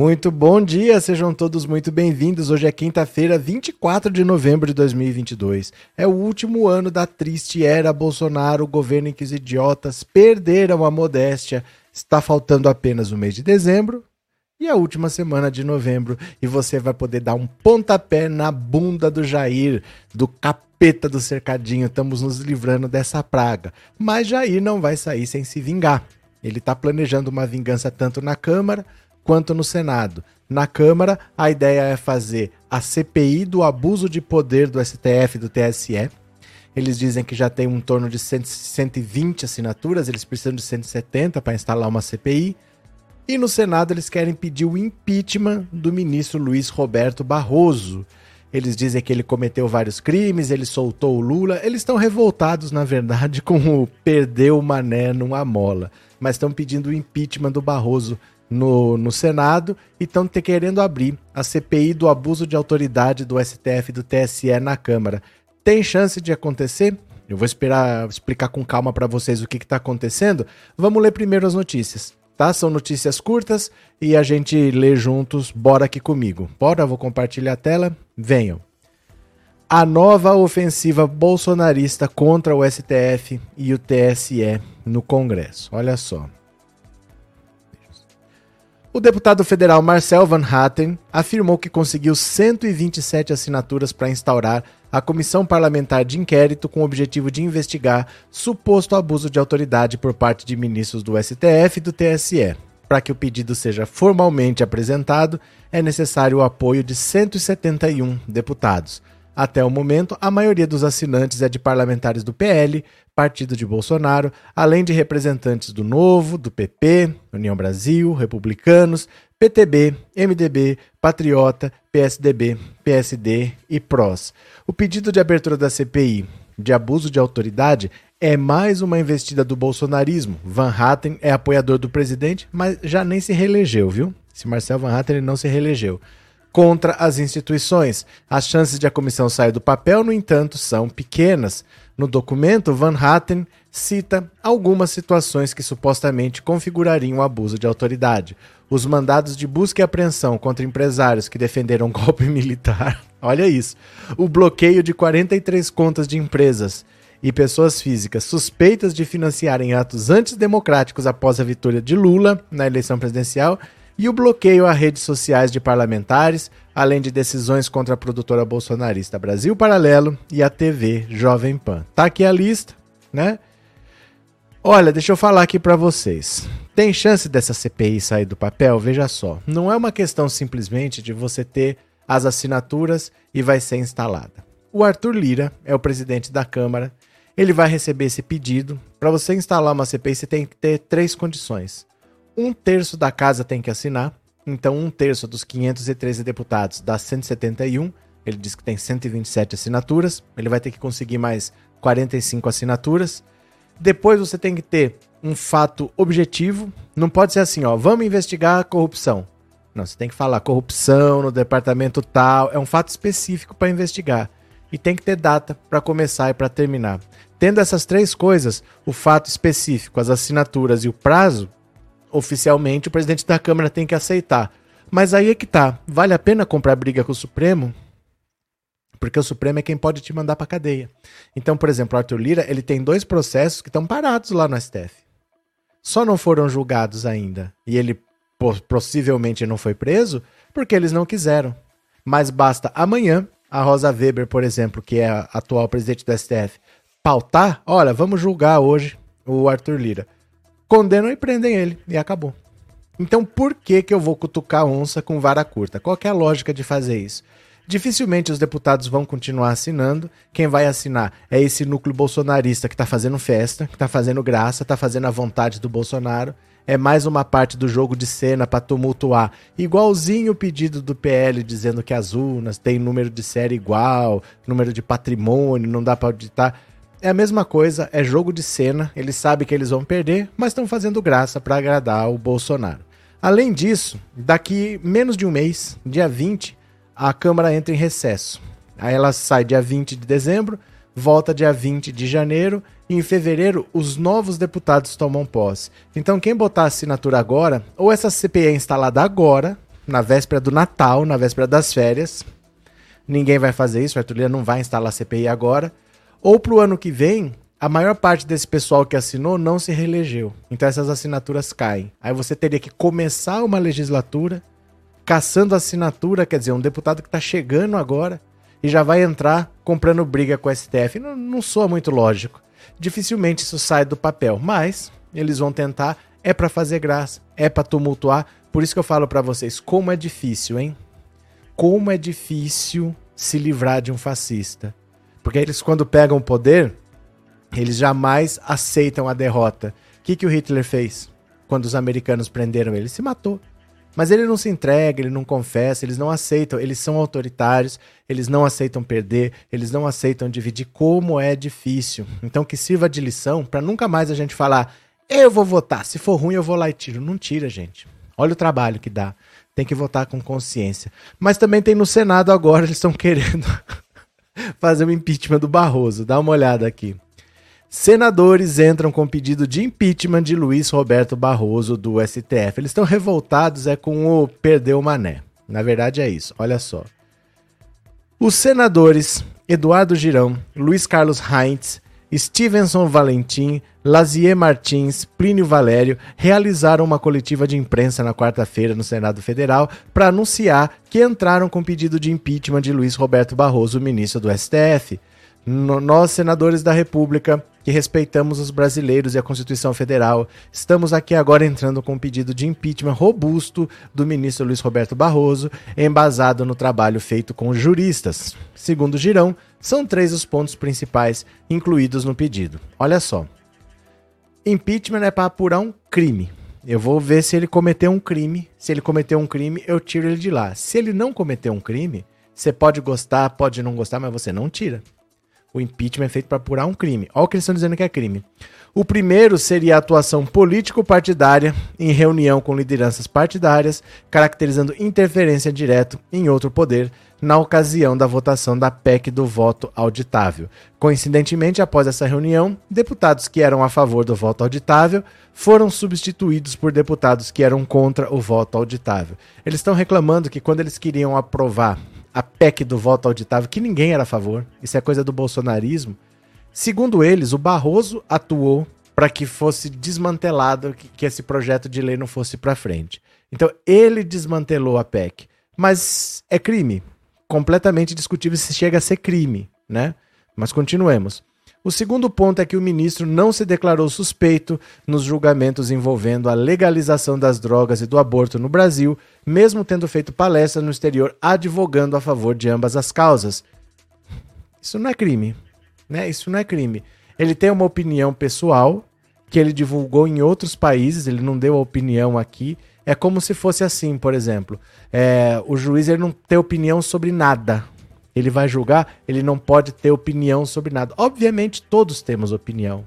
Muito bom dia, sejam todos muito bem-vindos. Hoje é quinta-feira, 24 de novembro de 2022. É o último ano da triste era Bolsonaro, governo em que os idiotas perderam a modéstia. Está faltando apenas o mês de dezembro e a última semana de novembro. E você vai poder dar um pontapé na bunda do Jair, do capeta do cercadinho. Estamos nos livrando dessa praga. Mas Jair não vai sair sem se vingar. Ele está planejando uma vingança tanto na Câmara quanto no Senado. Na Câmara, a ideia é fazer a CPI do abuso de poder do STF e do TSE. Eles dizem que já tem um torno de 120 assinaturas, eles precisam de 170 para instalar uma CPI. E no Senado, eles querem pedir o impeachment do ministro Luiz Roberto Barroso. Eles dizem que ele cometeu vários crimes, ele soltou o Lula. Eles estão revoltados, na verdade, com o perdeu o mané numa mola. Mas estão pedindo o impeachment do Barroso no, no Senado e estão querendo abrir a CPI do abuso de autoridade do STF e do TSE na Câmara. Tem chance de acontecer? Eu vou esperar explicar com calma para vocês o que está acontecendo. Vamos ler primeiro as notícias, tá? São notícias curtas e a gente lê juntos. Bora aqui comigo. Bora, vou compartilhar a tela. Venham. A nova ofensiva bolsonarista contra o STF e o TSE no Congresso. Olha só. O deputado federal Marcel Van Hatten afirmou que conseguiu 127 assinaturas para instaurar a comissão parlamentar de inquérito com o objetivo de investigar suposto abuso de autoridade por parte de ministros do STF e do TSE. Para que o pedido seja formalmente apresentado, é necessário o apoio de 171 deputados. Até o momento, a maioria dos assinantes é de parlamentares do PL, partido de Bolsonaro, além de representantes do Novo, do PP, União Brasil, Republicanos, PTB, MDB, Patriota, PSDB, PSD e PROS. O pedido de abertura da CPI de abuso de autoridade é mais uma investida do bolsonarismo. Van Hatten é apoiador do presidente, mas já nem se reelegeu, viu? Se Marcel Van Hatten ele não se reelegeu contra as instituições. As chances de a comissão sair do papel, no entanto, são pequenas. No documento, Van Hatten cita algumas situações que supostamente configurariam o abuso de autoridade. Os mandados de busca e apreensão contra empresários que defenderam golpe militar. Olha isso. O bloqueio de 43 contas de empresas e pessoas físicas suspeitas de financiarem atos antidemocráticos após a vitória de Lula na eleição presidencial e o bloqueio a redes sociais de parlamentares, além de decisões contra a produtora bolsonarista Brasil Paralelo e a TV Jovem Pan. Tá aqui a lista, né? Olha, deixa eu falar aqui para vocês. Tem chance dessa CPI sair do papel? Veja só. Não é uma questão simplesmente de você ter as assinaturas e vai ser instalada. O Arthur Lira é o presidente da Câmara. Ele vai receber esse pedido. Para você instalar uma CPI, você tem que ter três condições um terço da casa tem que assinar. Então, um terço dos 513 deputados dá 171. Ele diz que tem 127 assinaturas. Ele vai ter que conseguir mais 45 assinaturas. Depois você tem que ter um fato objetivo. Não pode ser assim, ó, vamos investigar a corrupção. Não, você tem que falar corrupção no departamento tal. É um fato específico para investigar. E tem que ter data para começar e para terminar. Tendo essas três coisas, o fato específico, as assinaturas e o prazo, oficialmente, o presidente da Câmara tem que aceitar. Mas aí é que tá. Vale a pena comprar briga com o Supremo? Porque o Supremo é quem pode te mandar pra cadeia. Então, por exemplo, Arthur Lira, ele tem dois processos que estão parados lá no STF. Só não foram julgados ainda. E ele possivelmente não foi preso porque eles não quiseram. Mas basta amanhã a Rosa Weber, por exemplo, que é a atual presidente do STF, pautar, olha, vamos julgar hoje o Arthur Lira condenam e prendem ele. E acabou. Então por que, que eu vou cutucar onça com vara curta? Qual é a lógica de fazer isso? Dificilmente os deputados vão continuar assinando. Quem vai assinar é esse núcleo bolsonarista que está fazendo festa, que está fazendo graça, está fazendo a vontade do Bolsonaro. É mais uma parte do jogo de cena para tumultuar. Igualzinho o pedido do PL dizendo que as urnas têm número de série igual, número de patrimônio, não dá para auditar. É a mesma coisa, é jogo de cena, eles sabem que eles vão perder, mas estão fazendo graça para agradar o Bolsonaro. Além disso, daqui menos de um mês, dia 20, a Câmara entra em recesso. Aí ela sai dia 20 de dezembro, volta dia 20 de janeiro e em fevereiro os novos deputados tomam posse. Então quem botar a assinatura agora, ou essa CPI é instalada agora, na véspera do Natal, na véspera das férias. Ninguém vai fazer isso, o Arthur Lira não vai instalar CPI agora. Ou para o ano que vem, a maior parte desse pessoal que assinou não se reelegeu. Então essas assinaturas caem. Aí você teria que começar uma legislatura caçando assinatura, quer dizer, um deputado que está chegando agora e já vai entrar comprando briga com o STF. Não, não soa muito lógico. Dificilmente isso sai do papel, mas eles vão tentar. É para fazer graça, é para tumultuar. Por isso que eu falo para vocês, como é difícil, hein? Como é difícil se livrar de um fascista. Porque eles, quando pegam o poder, eles jamais aceitam a derrota. O que, que o Hitler fez quando os americanos prenderam ele? Ele se matou. Mas ele não se entrega, ele não confessa, eles não aceitam, eles são autoritários, eles não aceitam perder, eles não aceitam dividir. Como é difícil. Então que sirva de lição para nunca mais a gente falar, eu vou votar, se for ruim eu vou lá e tiro. Não tira, gente. Olha o trabalho que dá. Tem que votar com consciência. Mas também tem no Senado agora, eles estão querendo fazer o impeachment do Barroso. Dá uma olhada aqui. Senadores entram com pedido de impeachment de Luiz Roberto Barroso do STF. Eles estão revoltados é com o perdeu o mané. Na verdade é isso. Olha só. Os senadores Eduardo Girão, Luiz Carlos Heinz, Stevenson Valentim, Lazier Martins, Plínio Valério realizaram uma coletiva de imprensa na quarta-feira no Senado Federal para anunciar que entraram com pedido de impeachment de Luiz Roberto Barroso, ministro do STF. Nós, senadores da República, que respeitamos os brasileiros e a Constituição Federal, estamos aqui agora entrando com um pedido de impeachment robusto do ministro Luiz Roberto Barroso, embasado no trabalho feito com juristas. Segundo Girão, são três os pontos principais incluídos no pedido. Olha só. Impeachment é para apurar um crime. Eu vou ver se ele cometeu um crime. Se ele cometeu um crime, eu tiro ele de lá. Se ele não cometeu um crime, você pode gostar, pode não gostar, mas você não tira. O impeachment é feito para apurar um crime. Olha o que eles estão dizendo que é crime. O primeiro seria a atuação político-partidária em reunião com lideranças partidárias, caracterizando interferência direta em outro poder na ocasião da votação da PEC do voto auditável. Coincidentemente, após essa reunião, deputados que eram a favor do voto auditável foram substituídos por deputados que eram contra o voto auditável. Eles estão reclamando que quando eles queriam aprovar a PEC do voto auditável, que ninguém era a favor, isso é coisa do bolsonarismo. Segundo eles, o Barroso atuou para que fosse desmantelado, que, esse projeto de lei não fosse para frente. Então, ele desmantelou a PEC. Mas é crime. Completamente discutível se chega a ser crime, né? Mas continuemos. O segundo ponto é que o ministro não se declarou suspeito nos julgamentos envolvendo a legalização das drogas e do aborto no Brasil, mesmo tendo feito palestra no exterior advogando a favor de ambas as causas. Isso não é crime, né? Isso não é crime. Ele tem uma opinião pessoal que ele divulgou em outros países, ele não deu a opinião aqui. É como se fosse assim, por exemplo, é, o juiz ele não tem opinião sobre nada, ele vai julgar, ele não pode ter opinião sobre nada. Obviamente, todos temos opinião.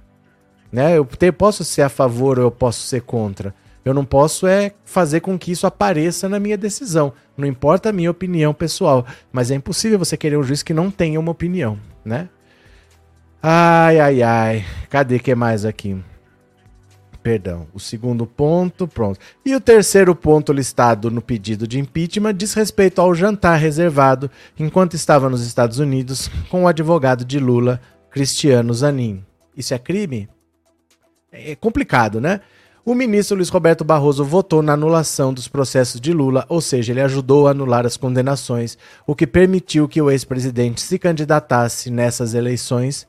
Né? Eu te, posso ser a favor ou eu posso ser contra. Eu não posso é fazer com que isso apareça na minha decisão. Não importa a minha opinião pessoal. Mas é impossível você querer um juiz que não tenha uma opinião, né? Ai, ai, ai. Cadê que mais aqui? Perdão. O segundo ponto, pronto. E o terceiro ponto listado no pedido de impeachment diz respeito ao jantar reservado enquanto estava nos Estados Unidos com o advogado de Lula, Cristiano Zanin. Isso é crime? É complicado, né? O ministro Luiz Roberto Barroso votou na anulação dos processos de Lula, ou seja, ele ajudou a anular as condenações, o que permitiu que o ex-presidente se candidatasse nessas eleições.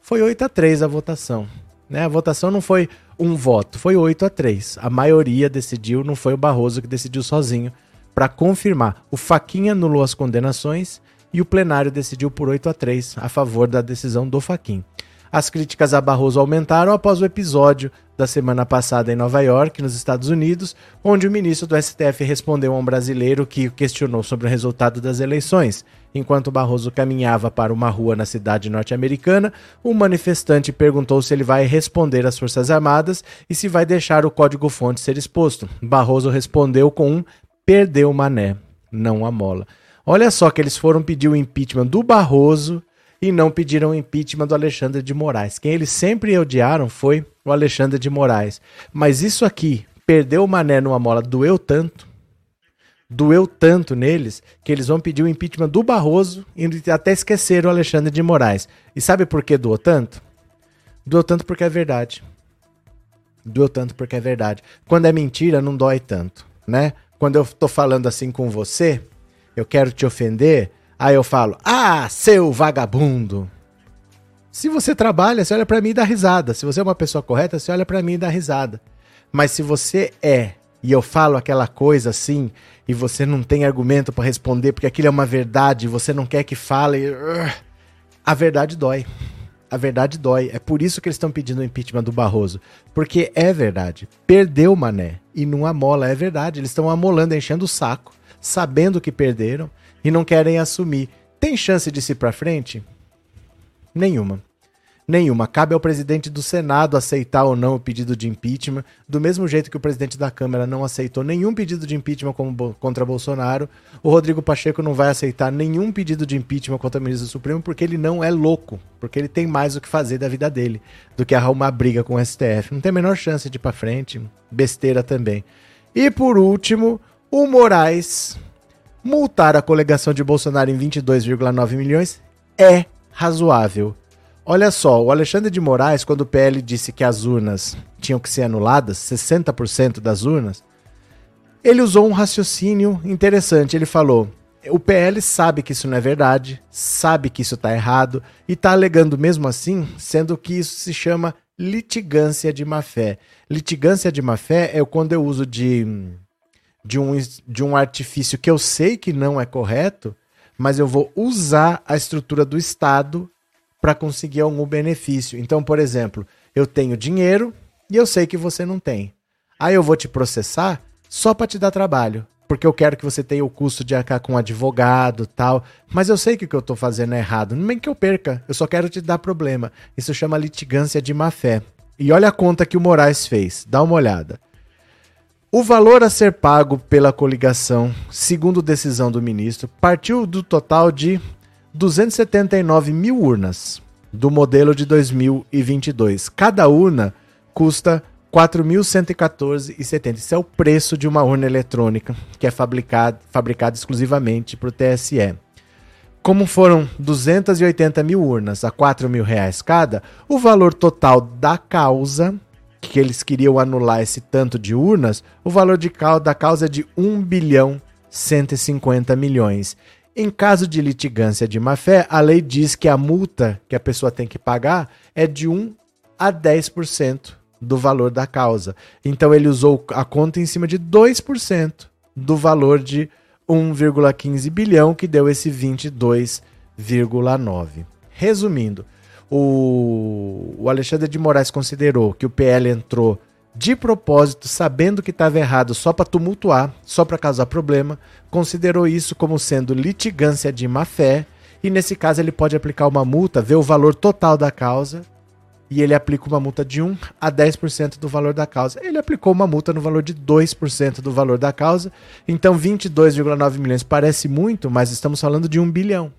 Foi 8 a 3 a votação. Né? A votação não foi um voto, foi 8 a 3. A maioria decidiu, não foi o Barroso que decidiu sozinho, para confirmar. O Faquinha anulou as condenações e o plenário decidiu por 8 a 3 a favor da decisão do Faquin. As críticas a Barroso aumentaram após o episódio da semana passada em Nova York, nos Estados Unidos, onde o ministro do STF respondeu a um brasileiro que questionou sobre o resultado das eleições. Enquanto Barroso caminhava para uma rua na cidade norte-americana, um manifestante perguntou se ele vai responder às Forças Armadas e se vai deixar o código-fonte ser exposto. Barroso respondeu com um perdeu mané, não a mola. Olha só que eles foram pedir o impeachment do Barroso e não pediram impeachment do Alexandre de Moraes. Quem eles sempre odiaram foi o Alexandre de Moraes. Mas isso aqui, perdeu o mané numa mola, doeu tanto. doeu tanto neles que eles vão pedir o impeachment do Barroso e até esqueceram o Alexandre de Moraes. E sabe por que doou tanto? Doeu tanto porque é verdade. Doeu tanto porque é verdade. Quando é mentira, não dói tanto, né? Quando eu tô falando assim com você, eu quero te ofender, aí eu falo: "Ah, seu vagabundo". Se você trabalha, você olha para mim e dá risada. Se você é uma pessoa correta, você olha para mim e dá risada. Mas se você é e eu falo aquela coisa assim e você não tem argumento para responder porque aquilo é uma verdade, você não quer que fale, a verdade dói. A verdade dói. É por isso que eles estão pedindo o impeachment do Barroso. Porque é verdade. Perdeu o Mané. E não amola. É verdade. Eles estão amolando, enchendo o saco, sabendo que perderam e não querem assumir. Tem chance de se para frente? Nenhuma. Nenhuma. Cabe ao presidente do Senado aceitar ou não o pedido de impeachment, do mesmo jeito que o presidente da Câmara não aceitou nenhum pedido de impeachment contra Bolsonaro. O Rodrigo Pacheco não vai aceitar nenhum pedido de impeachment contra o ministro do Supremo porque ele não é louco, porque ele tem mais o que fazer da vida dele do que arrumar briga com o STF. Não tem a menor chance de ir para frente. Besteira também. E por último, o Moraes multar a coligação de Bolsonaro em 22,9 milhões é razoável Olha só, o Alexandre de Moraes, quando o PL disse que as urnas tinham que ser anuladas, 60% das urnas, ele usou um raciocínio interessante. Ele falou: o PL sabe que isso não é verdade, sabe que isso está errado e está alegando mesmo assim, sendo que isso se chama litigância de má-fé. Litigância de má-fé é quando eu uso de, de, um, de um artifício que eu sei que não é correto, mas eu vou usar a estrutura do Estado para conseguir algum benefício. Então, por exemplo, eu tenho dinheiro e eu sei que você não tem. Aí eu vou te processar só para te dar trabalho, porque eu quero que você tenha o custo de arcar com um advogado, tal, mas eu sei que o que eu estou fazendo é errado, nem que eu perca, eu só quero te dar problema. Isso chama litigância de má fé. E olha a conta que o Moraes fez, dá uma olhada. O valor a ser pago pela coligação, segundo decisão do ministro, partiu do total de 279 mil urnas do modelo de 2022. Cada urna custa 4.114,70. Isso é o preço de uma urna eletrônica que é fabricada, exclusivamente para o TSE. Como foram 280 mil urnas a 4 mil reais cada, o valor total da causa, que eles queriam anular esse tanto de urnas, o valor de, da causa é de 1 bilhão 150 milhões. Em caso de litigância de má-fé, a lei diz que a multa que a pessoa tem que pagar é de 1 a 10% do valor da causa. Então ele usou a conta em cima de 2% do valor de 1,15 bilhão, que deu esse 22,9. Resumindo, o, o Alexandre de Moraes considerou que o PL entrou de propósito, sabendo que estava errado só para tumultuar, só para causar problema, considerou isso como sendo litigância de má fé e nesse caso ele pode aplicar uma multa, ver o valor total da causa e ele aplica uma multa de 1 a 10% do valor da causa. Ele aplicou uma multa no valor de 2% do valor da causa, então 22,9 milhões parece muito, mas estamos falando de 1 bilhão.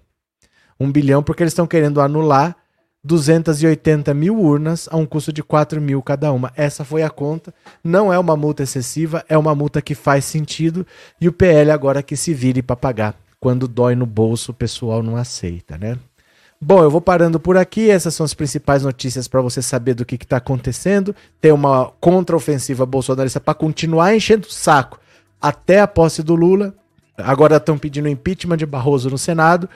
1 bilhão porque eles estão querendo anular 280 mil urnas a um custo de 4 mil cada uma. Essa foi a conta. Não é uma multa excessiva, é uma multa que faz sentido e o PL agora que se vire para pagar. Quando dói no bolso, o pessoal não aceita, né? Bom, eu vou parando por aqui. Essas são as principais notícias para você saber do que está acontecendo. Tem uma contraofensiva bolsonarista para continuar enchendo o saco até a posse do Lula. Agora estão pedindo impeachment de Barroso no Senado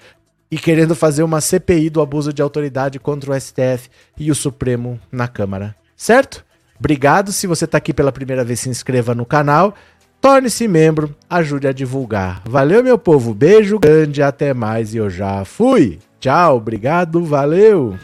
e querendo fazer uma CPI do abuso de autoridade contra o STF e o Supremo na Câmara. Certo? Obrigado. Se você está aqui pela primeira vez, se inscreva no canal. Torne-se membro, ajude a divulgar. Valeu, meu povo. Beijo grande, até mais e eu já fui. Tchau, obrigado, valeu.